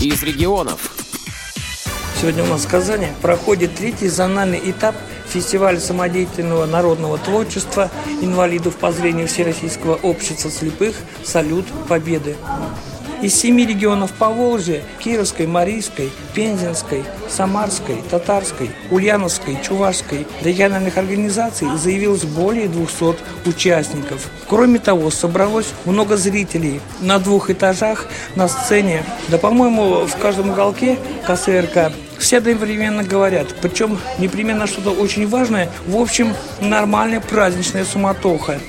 из регионов. Сегодня у нас в Казани проходит третий зональный этап фестиваля самодеятельного народного творчества инвалидов по зрению Всероссийского общества слепых «Салют Победы». Из семи регионов Поволжья – Кировской, Марийской, Пензенской, Самарской, Татарской, Ульяновской, Чувашской – региональных организаций заявилось более 200 участников. Кроме того, собралось много зрителей на двух этажах на сцене. Да, по-моему, в каждом уголке КСРК все одновременно говорят, причем непременно что-то очень важное, в общем, нормальная праздничная суматоха.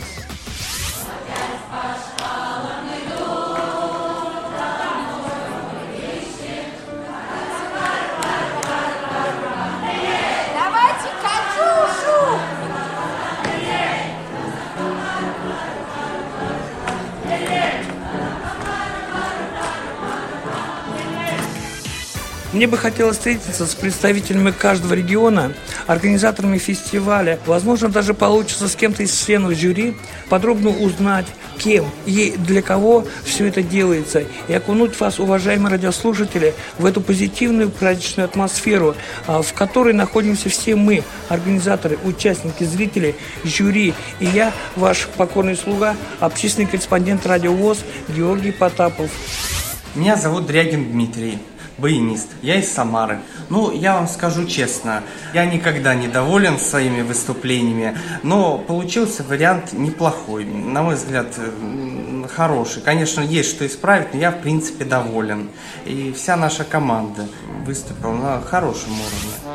Мне бы хотелось встретиться с представителями каждого региона, организаторами фестиваля. Возможно, даже получится с кем-то из членов жюри подробно узнать, кем и для кого все это делается. И окунуть вас, уважаемые радиослушатели, в эту позитивную праздничную атмосферу, а, в которой находимся все мы, организаторы, участники, зрители, жюри. И я, ваш покорный слуга, общественный корреспондент радио ВОЗ Георгий Потапов. Меня зовут Дрягин Дмитрий, баянист. Я из Самары. Ну, я вам скажу честно, я никогда не доволен своими выступлениями, но получился вариант неплохой. На мой взгляд, м, хороший. Конечно, есть что исправить, но я, в принципе, доволен. И вся наша команда выступила на хорошем уровне.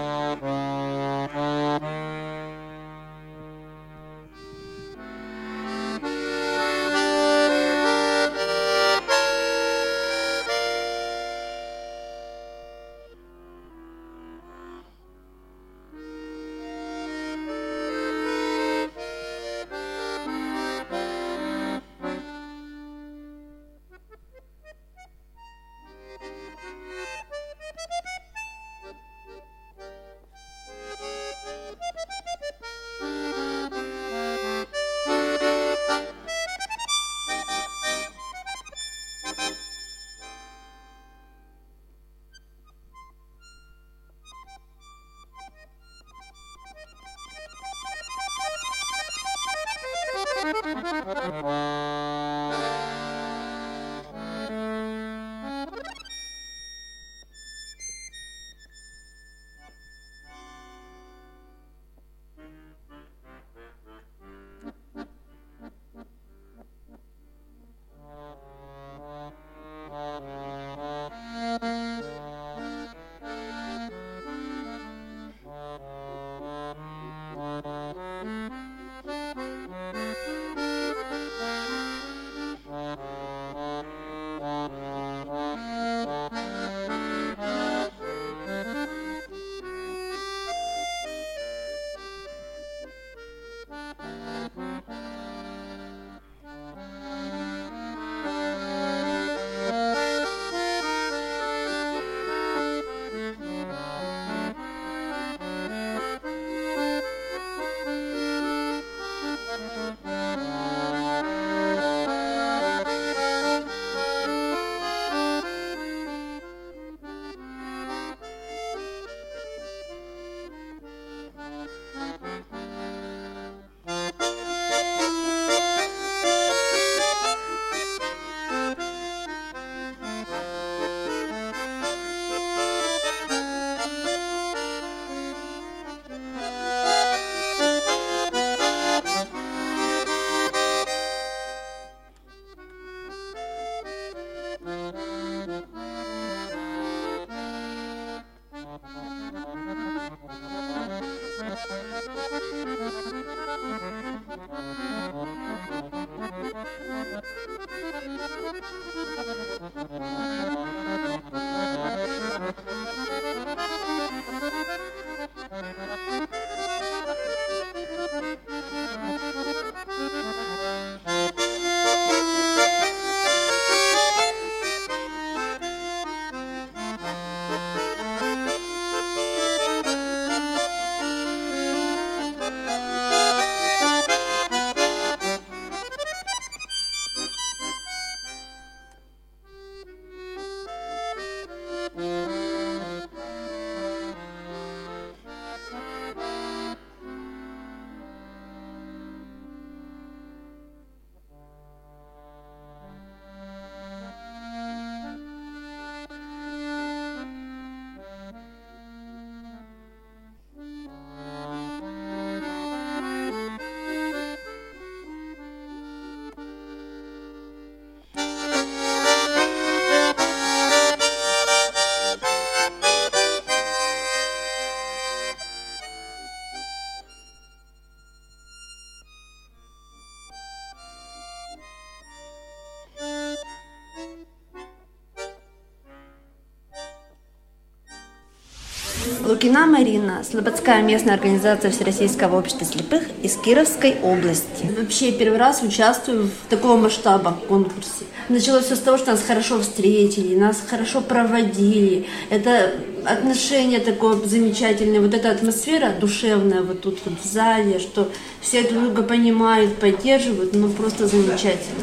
Лукина Марина, Слободская местная организация Всероссийского общества слепых из Кировской области. Вообще первый раз участвую в таком масштаба конкурсе. Началось все с того, что нас хорошо встретили, нас хорошо проводили. Это отношение такое замечательное, вот эта атмосфера душевная вот тут вот в зале, что все друг друга понимают, поддерживают, ну просто замечательно.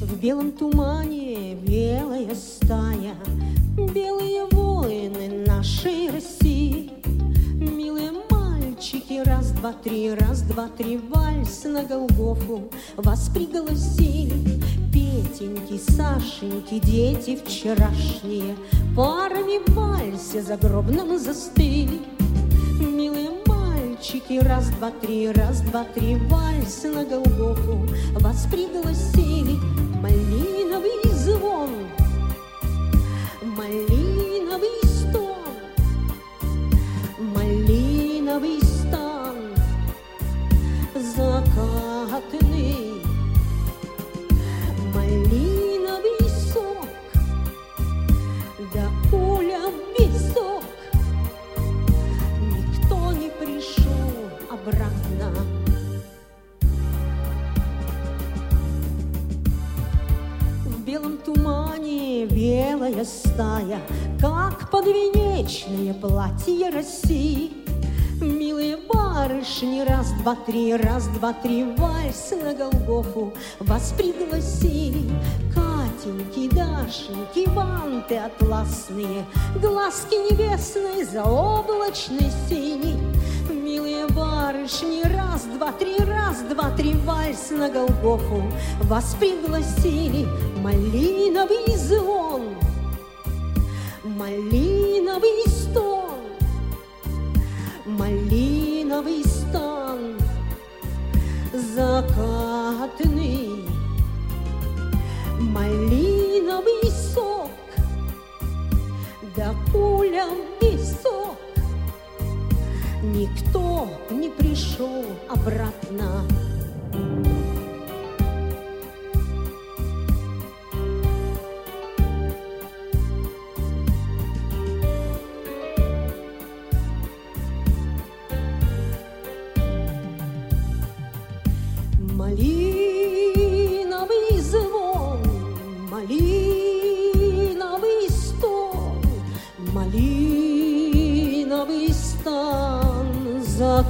В белом тумане белая стая, два, три, раз, два, три, вальс на Голгофу вас пригласили. Петеньки, Сашеньки, дети вчерашние, парами в вальсе загробном застыли. Милые мальчики, раз, два, три, раз, два, три, вальс на Голгофу вас пригласили. Малиновый белая стая, Как подвенечное платье России. Милые барышни, раз, два, три, раз, два, три, вальс на Голгофу вас пригласили. Катеньки, Дашеньки, ванты атласные, Глазки небесные, заоблачный синий. Милые барышни, раз, два, три, раз, два, три, вальс на Голгофу вас пригласили. Малиновый звон, малиновый стон, малиновый стан, закатный, малиновый сок, да пуля в висок. Никто не пришел обратно.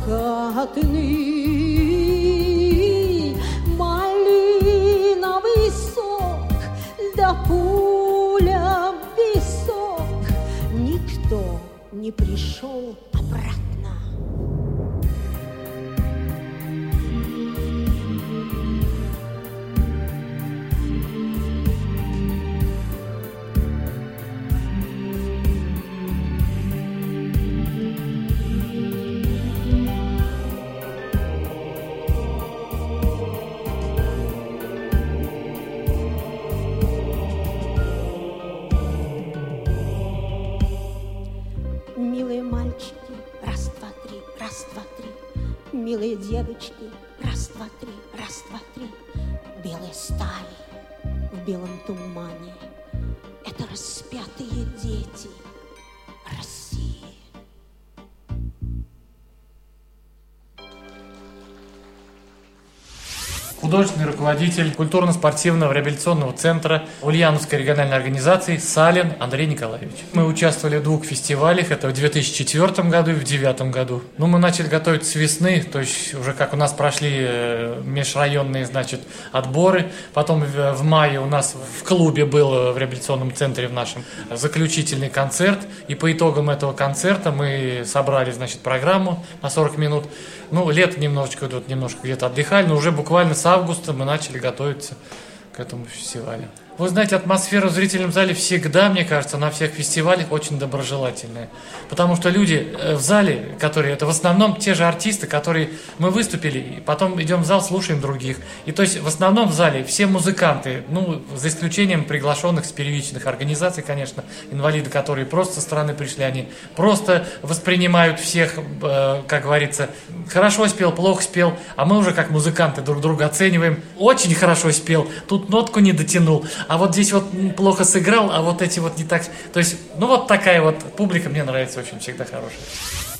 Закатный, малиновый сок, да пуля в висок. Никто не пришел обратно. Руководитель культурно-спортивного реабилитационного центра Ульяновской региональной организации Салин Андрей Николаевич. Мы участвовали в двух фестивалях, это в 2004 году и в 2009 году. Ну, мы начали готовить с весны, то есть уже как у нас прошли э, межрайонные, значит, отборы. Потом в, мае у нас в клубе был э, в реабилитационном центре в нашем заключительный концерт. И по итогам этого концерта мы собрали, значит, программу на 40 минут. Ну, лето немножечко, вот немножко где-то отдыхали, но уже буквально с августа мы начали готовиться к этому фестивалю. Вы знаете, атмосфера в зрительном зале всегда, мне кажется, на всех фестивалях очень доброжелательная. Потому что люди э, в зале, которые, это в основном те же артисты, которые мы выступили, и потом идем в зал, слушаем других. И то есть в основном в зале все музыканты, ну, за исключением приглашенных с первичных организаций, конечно, инвалиды, которые просто со стороны пришли, они просто воспринимают всех, э, как говорится, хорошо спел, плохо спел, а мы уже как музыканты друг друга оцениваем. Очень хорошо спел, тут нотку не дотянул, а вот здесь вот плохо сыграл, а вот эти вот не так. То есть, ну вот такая вот публика мне нравится очень, всегда хорошая.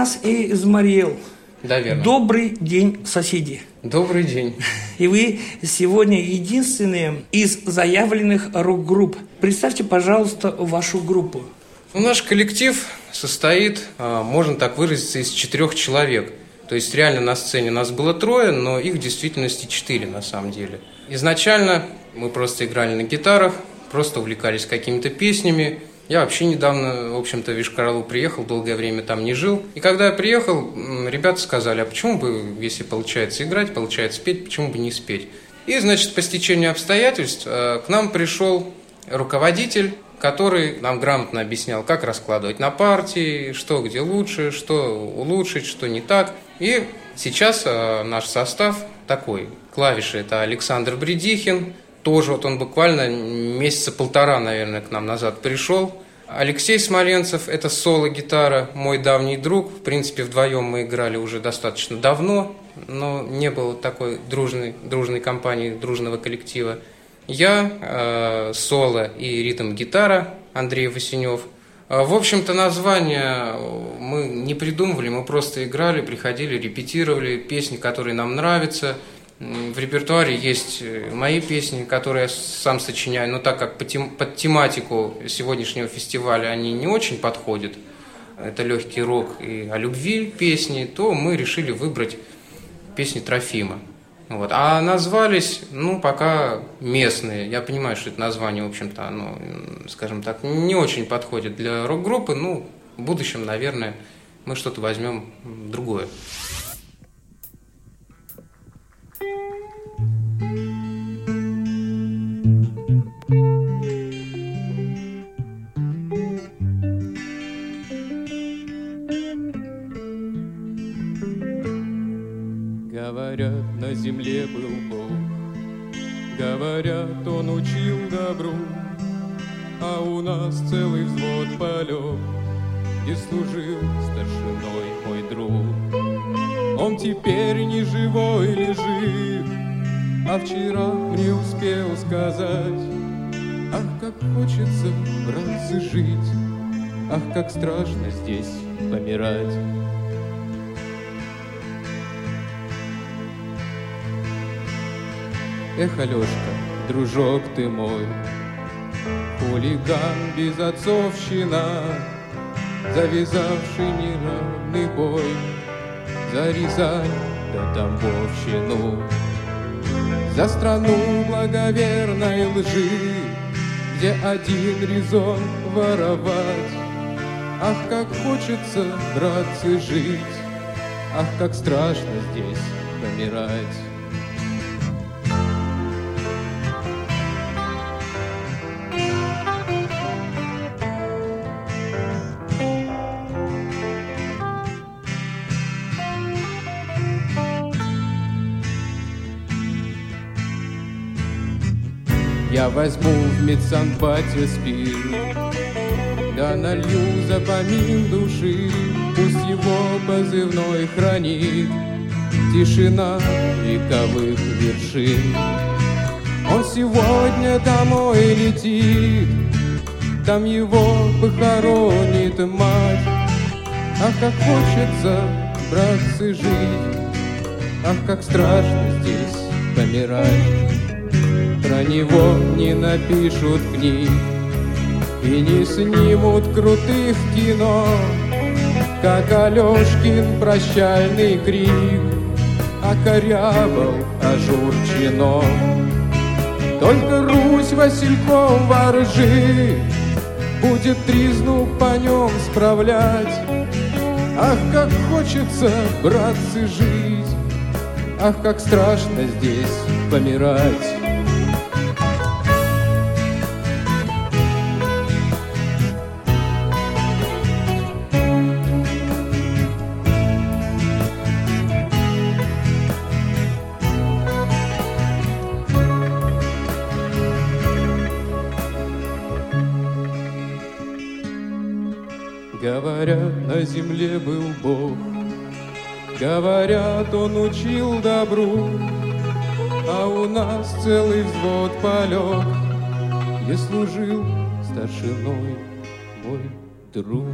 Нас из Мариэл. Да, верно. Добрый день, соседи. Добрый день. И вы сегодня единственные из заявленных рок-групп. Представьте, пожалуйста, вашу группу. Ну, наш коллектив состоит, а, можно так выразиться, из четырех человек. То есть реально на сцене нас было трое, но их в действительности четыре на самом деле. Изначально мы просто играли на гитарах, просто увлекались какими-то песнями. Я вообще недавно, в общем-то, в Вишкаралу приехал, долгое время там не жил. И когда я приехал, ребята сказали, а почему бы, если получается играть, получается петь, почему бы не спеть? И, значит, по стечению обстоятельств э, к нам пришел руководитель, который нам грамотно объяснял, как раскладывать на партии, что где лучше, что улучшить, что не так. И сейчас э, наш состав такой. Клавиши это Александр Бредихин, тоже вот он буквально месяца полтора, наверное, к нам назад пришел. Алексей Смоленцев – это соло-гитара, мой давний друг. В принципе, вдвоем мы играли уже достаточно давно, но не было такой дружной, дружной компании, дружного коллектива. Я, э, соло и ритм-гитара Андрей Васенев. Э, В общем-то, название мы не придумывали, мы просто играли, приходили, репетировали песни, которые нам нравятся. В репертуаре есть э, мои песни, которые я сам сочиняю, но так как по под тематику сегодняшнего фестиваля они не очень подходят, это легкий рок и о любви песни, то мы решили выбрать песни Трофима. Вот. А назвались, ну, пока местные. Я понимаю, что это название, в общем-то, оно, скажем так, не очень подходит для рок-группы. Ну, в будущем, наверное, мы что-то возьмем другое. Говорят, на земле был Бог, Говорят, он учил добру, А у нас целый взвод полег, Где служил старшиной мой друг. Он теперь не живой лежит, А вчера мне успел сказать, Ах, как хочется, братцы, жить, Ах, как страшно здесь помирать. Эх, Алешка, дружок ты мой, Хулиган безотцовщина, Завязавший неравный бой За Рязань да Тамбовщину. За страну благоверной лжи, Где один резон воровать. Ах, как хочется, братцы, жить, Ах, как страшно здесь помирать. Возьму в медсанбате спирт, Да налью за помин души, Пусть его позывной хранит Тишина вековых вершин. Он сегодня домой летит, Там его похоронит мать. Ах, как хочется, братцы, жить, Ах, как страшно здесь помирать. Про него не напишут книг И не снимут крутых кино Как Алешкин прощальный крик Окорябал ожурчено Только Русь Васильков воржи Будет тризну по нем справлять. Ах, как хочется, братцы, жить Ах, как страшно здесь помирать Говорят, на земле был Бог, Говорят, он учил добру, А у нас целый взвод полег, Где служил старшиной мой друг.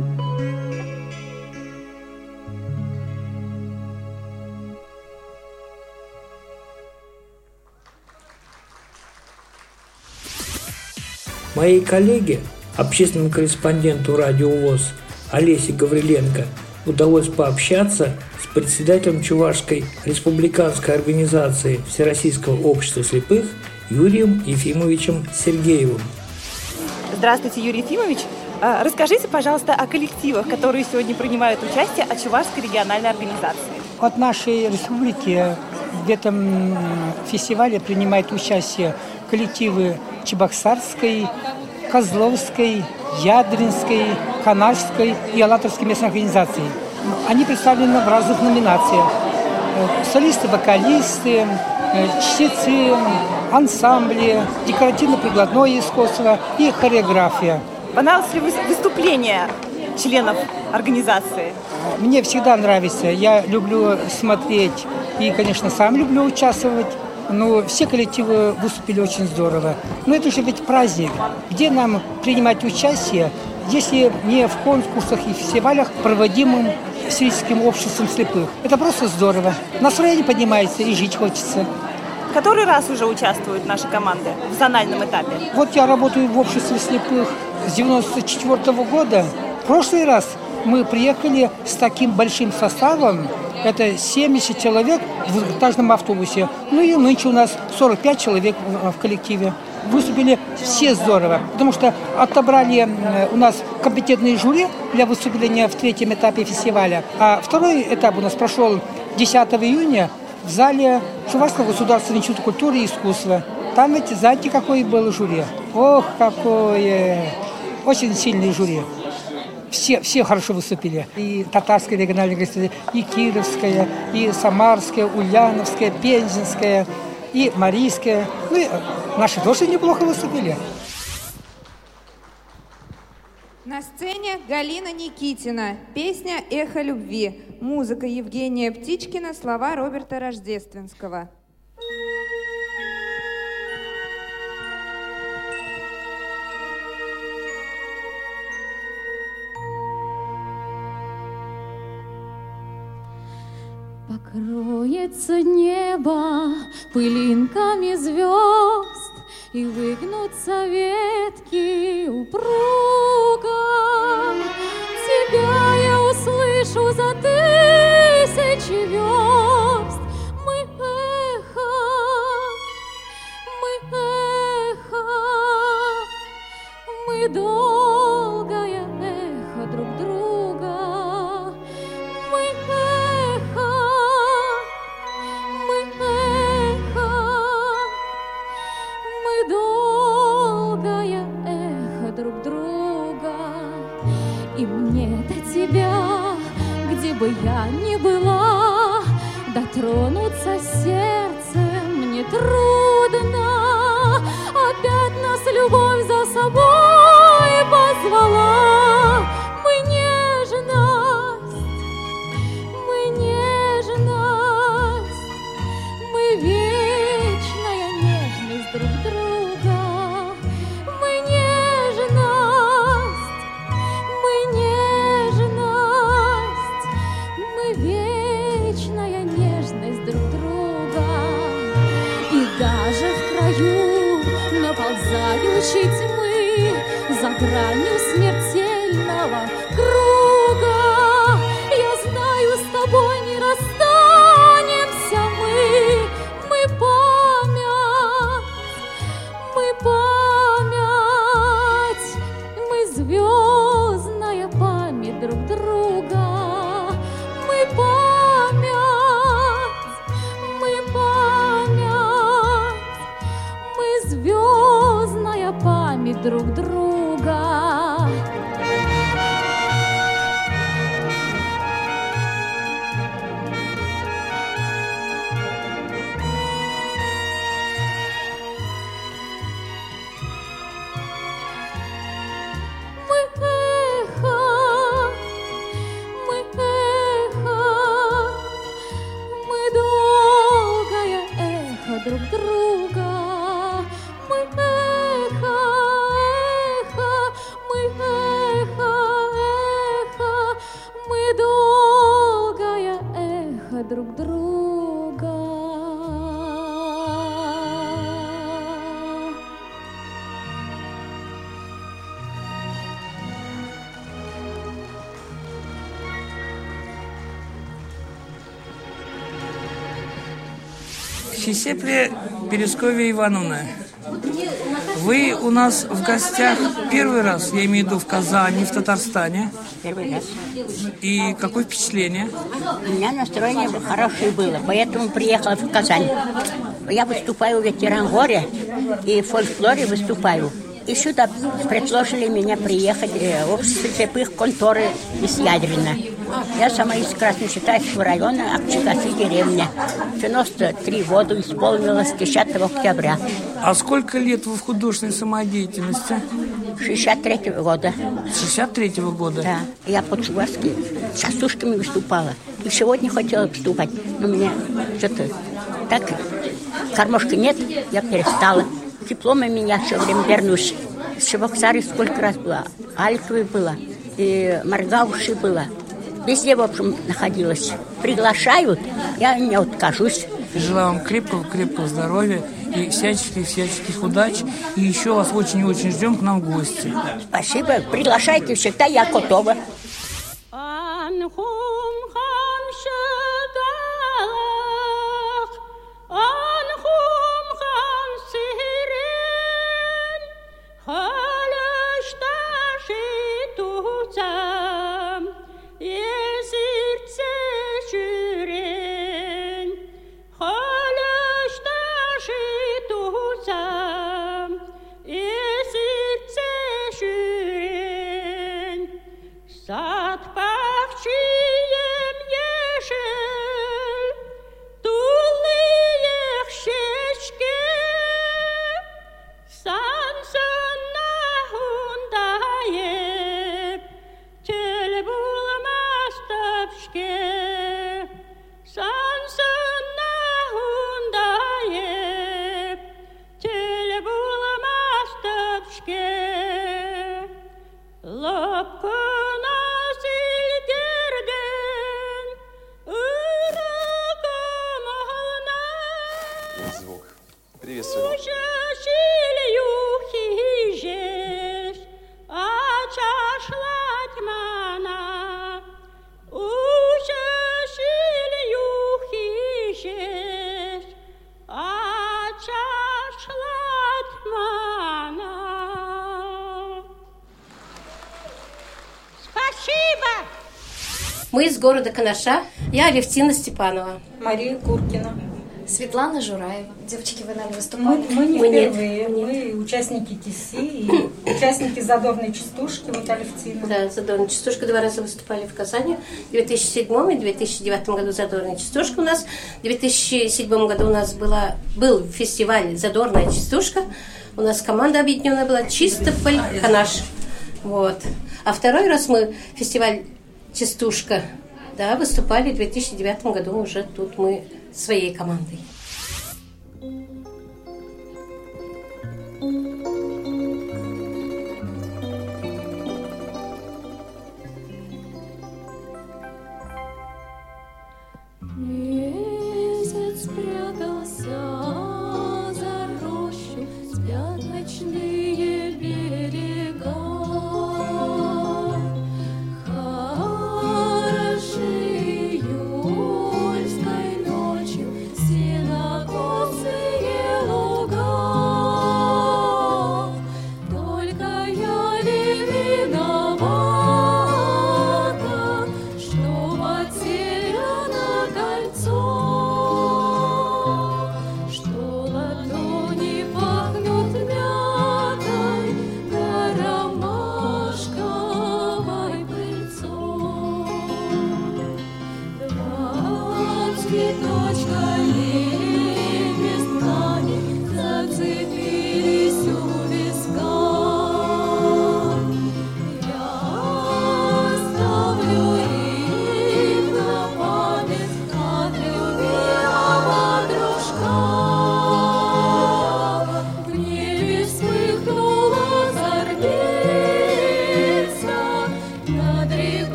Моей коллеге, общественному корреспонденту радио ВОЗ Олесе Гавриленко удалось пообщаться с председателем Чувашской республиканской организации Всероссийского общества слепых Юрием Ефимовичем Сергеевым. Здравствуйте, Юрий Ефимович. А, Расскажите, пожалуйста, о коллективах, которые сегодня принимают участие от Чувашской региональной организации. От нашей республики в этом фестивале принимают участие коллективы Чебоксарской, Козловской, Ядринской, Канарской и Алатовской местной организации. Они представлены в разных номинациях. Э, Солисты, вокалисты, э, чтецы, ансамбли, декоративно-прикладное искусство и хореография. Понравилось ли выс- выступление членов организации? Мне всегда нравится. Я люблю смотреть и, конечно, сам люблю участвовать. Но все коллективы выступили очень здорово. Но это же ведь праздник. Где нам принимать участие, если не в конкурсах и фестивалях, проводимым Сирийским обществом слепых? Это просто здорово. Настроение поднимается и жить хочется. Который раз уже участвуют наши команды в зональном этапе? Вот я работаю в обществе слепых с 94 года. В прошлый раз мы приехали с таким большим составом, Это 70 человек в каждом автобусе. Ну и нынче у нас 45 человек в коллективе. Выступили все здорово, потому что отобрали у нас компетентные жюри для выступления в третьем этапе фестиваля. А второй этап у нас прошел 10 июня в зале Чувашского государственного института культуры и искусства. Там ведь знаете, какой был жюри? Ох, какое! Очень сильный жюри. Все, все хорошо выступили. И татарская региональная газета, и кировская, и самарская, ульяновская, пензенская, и марийская. Ну, и наши тоже неплохо выступили. На сцене Галина Никитина. Песня «Эхо любви». Музыка Евгения Птичкина, слова Роберта Рождественского. Покроется небо пылинками звезд И выгнутся ветки упруго. Сисепле Бересковья Ивановна, вы у нас в гостях первый раз, я имею в виду в Казани, в Татарстане. Первый раз. И какое впечатление? У меня настроение хорошее было, поэтому приехала в Казань. Я выступаю в ветеран горе и в фольклоре выступаю. И сюда предложили меня приехать э, в общество слепых конторы из Ядрина. Я сама из Красночитайского района, Акчикасы деревня. 93 года исполнилось 10 октября. А сколько лет вы в художественной самодеятельности? 63 года. 63 года? Да. Я под Чувашки с частушками выступала. И сегодня хотела выступать, но у меня что-то так, кормушки нет, я перестала. Дипломы меня все время вернусь. В Чебоксаре сколько раз была, Альтовой была, и Маргауши была. Везде, в общем, находилась. Приглашают, я не откажусь. Желаю вам крепкого-крепкого здоровья и всяческих-всяческих удач. И еще вас очень-очень ждем к нам в гости. Спасибо. Приглашайте всегда, я готова. Города Канаша. Я Алевтина Степанова. Мария Куркина. Светлана Жураева. Девочки, вы нами Мы, выступали? мы не Мы нет. впервые, мы участники ТИСИ и участники задорной частушки, вот Алевтина. Да, задорная частушка два раза выступали в Казани. В 2007 и 2009 году задорная частушка у нас. В 2007 году у нас была, был фестиваль «Задорная частушка». У нас команда объединенная была «Чистополь Канаш». Вот. А второй раз мы фестиваль «Частушка» да, выступали в 2009 году уже тут мы своей командой.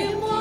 Да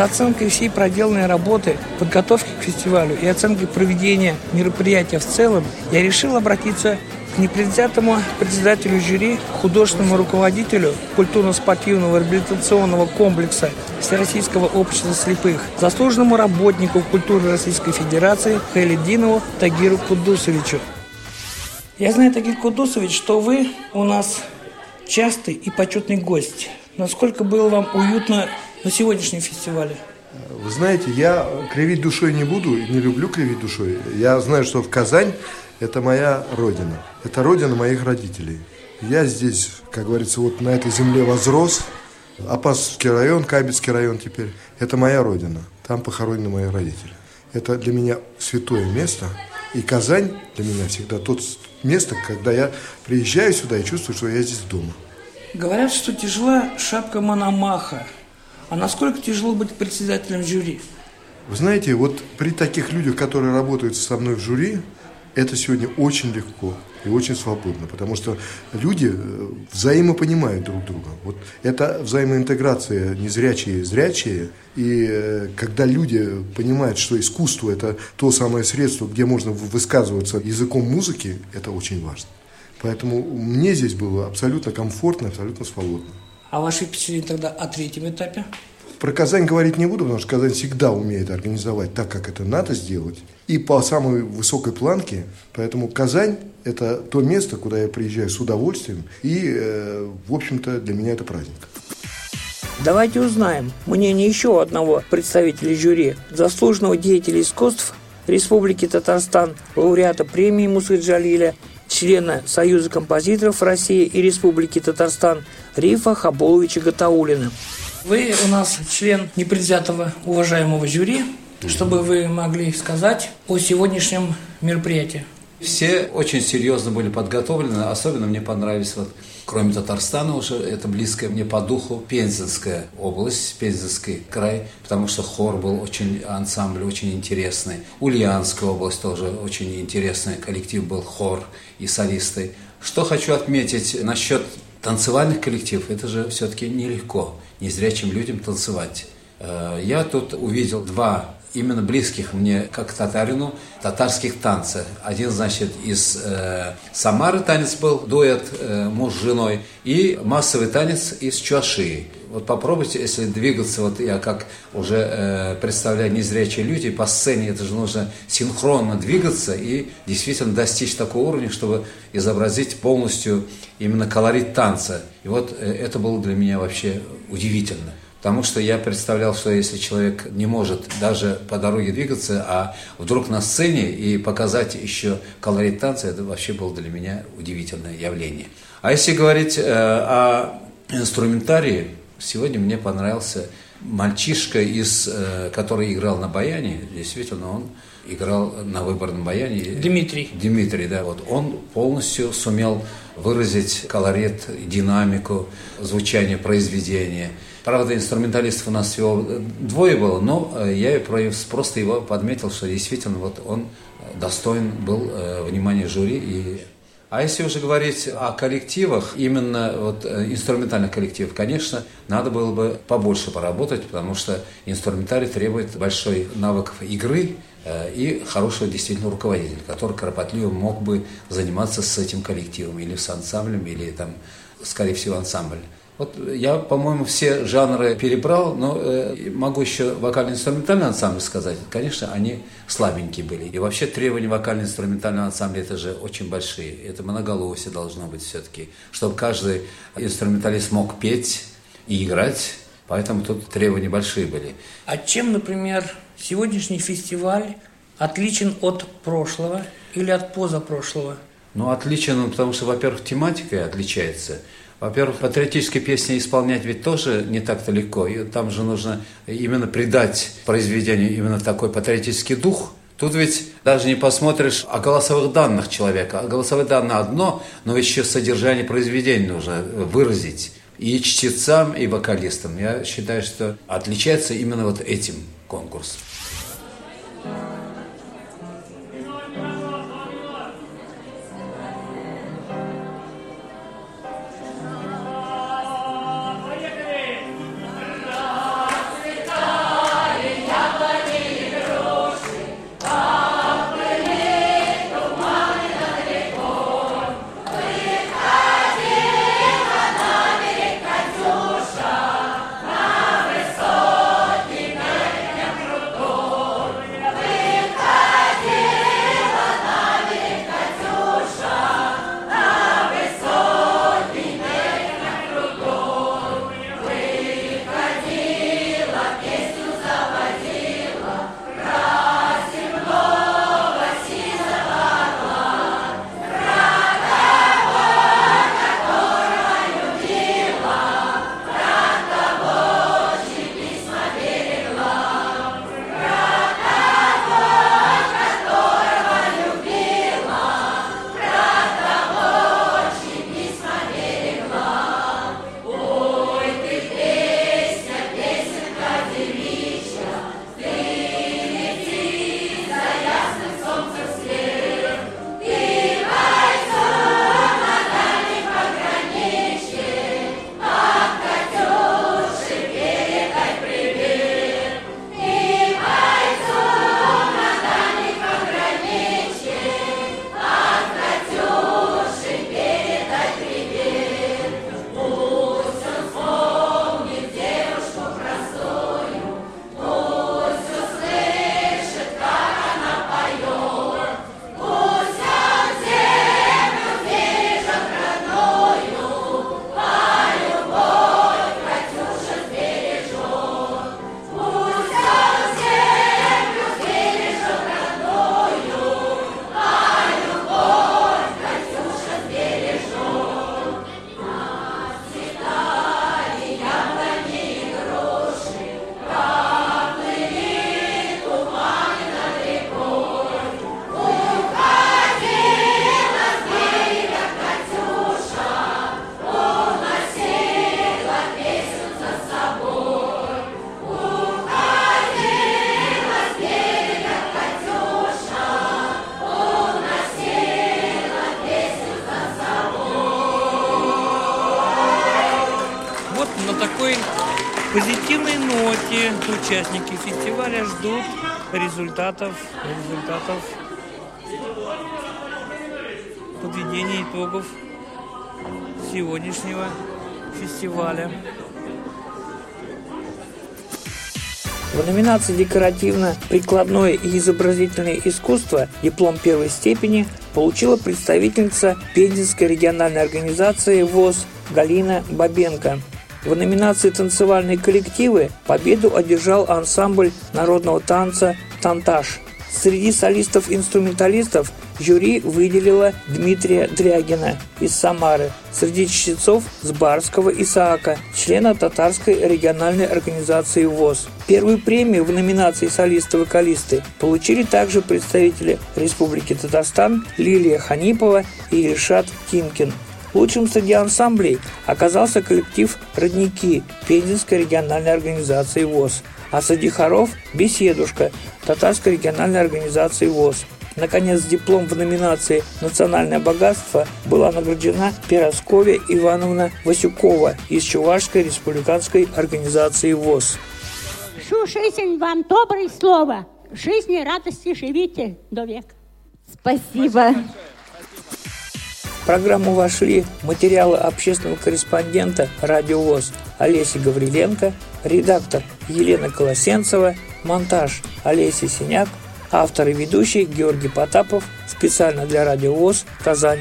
За оценкой всей проделанной работы, подготовки к фестивалю и оценкой проведения мероприятия в целом, я решил обратиться к непредвзятому председателю жюри, художественному руководителю культурно-спортивного реабилитационного комплекса Всероссийского общества слепых, заслуженному работнику культуры Российской Федерации Хайлидинову Тагиру Кудусовичу. Я знаю, Тагир Кудусович, что вы у нас частый и почетный гость. Насколько было вам уютно на сегодняшнем фестивале? Вы знаете, я кривить душой не буду, не люблю кривить душой. Я знаю, что в Казань это моя родина. Это родина моих родителей. Я здесь, как говорится, вот на этой земле возрос. Апасовский район, Кабельский район теперь. Это моя родина. Там похоронены мои родители. Это для меня святое место. И Казань для меня всегда тот место, когда я приезжаю сюда и чувствую, что я здесь дома. Говорят, что тяжела шапка Мономаха. А насколько тяжело быть председателем жюри? Вы знаете, вот при таких людях, которые работают со мной в жюри, это сегодня очень легко и очень свободно, потому что люди э, взаимопонимают друг друга. Вот это взаимоинтеграция незрячие и зрячие, и э, когда люди понимают, что искусство – это то самое средство, где можно высказываться языком музыки, это очень важно. Поэтому мне здесь было абсолютно комфортно, абсолютно свободно. А ваши впечатления тогда о третьем этапе? Про Казань говорить не буду, потому что Казань всегда умеет организовать так, как это надо сделать, и по самой высокой планке. Поэтому Казань – это то место, куда я приезжаю с удовольствием, и, э, в общем-то, для меня это праздник. Давайте узнаем мнение еще одного представителя жюри, заслуженного деятеля искусств Республики Татарстан, лауреата премии Мусы Джалиля, члена Союза композиторов России и Республики Татарстан Рифа Хаболовича Гатаулина. Вы у нас член непредвзятого уважаемого жюри, чтобы вы могли сказать о сегодняшнем мероприятии. Все очень серьезно были подготовлены, особенно мне понравились, вот, кроме Татарстана уже, это близкая мне по духу Пензенская область, Пензенский край, потому что хор был очень, ансамбль очень интересный. Ульяновская область тоже очень интересный, коллектив был хор и солисты. Что хочу отметить насчет танцевальных коллективов, это же все-таки нелегко незрячим людям танцевать. Э, я тут увидел два именно близких мне, как татарину, татарских танцев. Один, значит, из э, Самары танец был, дуэт э, муж с женой, и массовый танец из Чуашии. Вот попробуйте, если двигаться, вот я как уже э, представляю незрячие люди, по сцене это же нужно синхронно двигаться и действительно достичь такого уровня, чтобы изобразить полностью именно колорит танца. И вот э, это было для меня вообще удивительно. Потому что я представлял, что если человек не может даже по дороге двигаться, а вдруг на сцене и показать еще колорит танца, это вообще было для меня удивительное явление. А если говорить э, о инструментарии, сегодня мне понравился мальчишка, из, э, который играл на баяне, действительно он играл на выборном баяне. Дмитрий. Дмитрий, да, вот он полностью сумел выразить колорит, динамику, звучание произведения. Правда, инструменталистов у нас всего двое было, но э, я просто его подметил, что действительно вот он достоин был э, внимания жюри. И... А если уже говорить о коллективах, именно вот э, инструментальных коллективов, конечно, надо было бы побольше поработать, потому что инструментарий требует большой навыков игры, и хорошего действительно руководителя, который кропотливо мог бы заниматься с этим коллективом или с ансамблем, или там, скорее всего, ансамбль. Вот я, по-моему, все жанры перебрал, но э, могу еще вокально-инструментальный ансамбль сказать. Конечно, они слабенькие были. И вообще требования вокально-инструментального ансамбля это же очень большие. Это многоголосие должно быть все-таки, чтобы каждый инструменталист мог петь и играть. Поэтому тут требования большие были. А чем, например, сегодняшний фестиваль отличен от прошлого или от позапрошлого? Ну, отличен он, потому что, во-первых, тематика отличается – во-первых, патриотические песни исполнять ведь тоже не так-то легко. И там же нужно именно придать произведению именно такой патриотический дух. Тут ведь даже не посмотришь о голосовых данных человека. А голосовые данные одно, но еще содержание произведения нужно выразить. И чтецам, и вокалистам. Я считаю, что отличается именно вот этим конкурс. Участники фестиваля ждут результатов, результатов подведения итогов сегодняшнего фестиваля. В номинации «Декоративно-прикладное и изобразительное искусство» диплом первой степени получила представительница Пензенской региональной организации ВОЗ Галина Бабенко. В номинации «Танцевальные коллективы» победу одержал ансамбль народного танца «Тантаж». Среди солистов-инструменталистов жюри выделило Дмитрия Дрягина из Самары, среди чтецов – Сбарского Исаака, члена татарской региональной организации ВОЗ. Первую премию в номинации «Солисты-вокалисты» получили также представители Республики Татарстан Лилия Ханипова и Ильшат Тимкин. Лучшим среди ансамблей оказался коллектив «Родники» Пензенской региональной организации ВОЗ, а среди хоров – «Беседушка» Татарской региональной организации ВОЗ. Наконец, диплом в номинации «Национальное богатство» была награждена Пиросковья Ивановна Васюкова из Чувашской республиканской организации ВОЗ. Шу жизнь вам доброе слово. Жизни радости живите до века. Спасибо. В программу вошли материалы общественного корреспондента «Радио ВОЗ» Олеси Гавриленко, редактор Елена Колосенцева, монтаж Олеся Синяк, автор и ведущий Георгий Потапов, специально для «Радио ВОЗ» Казань.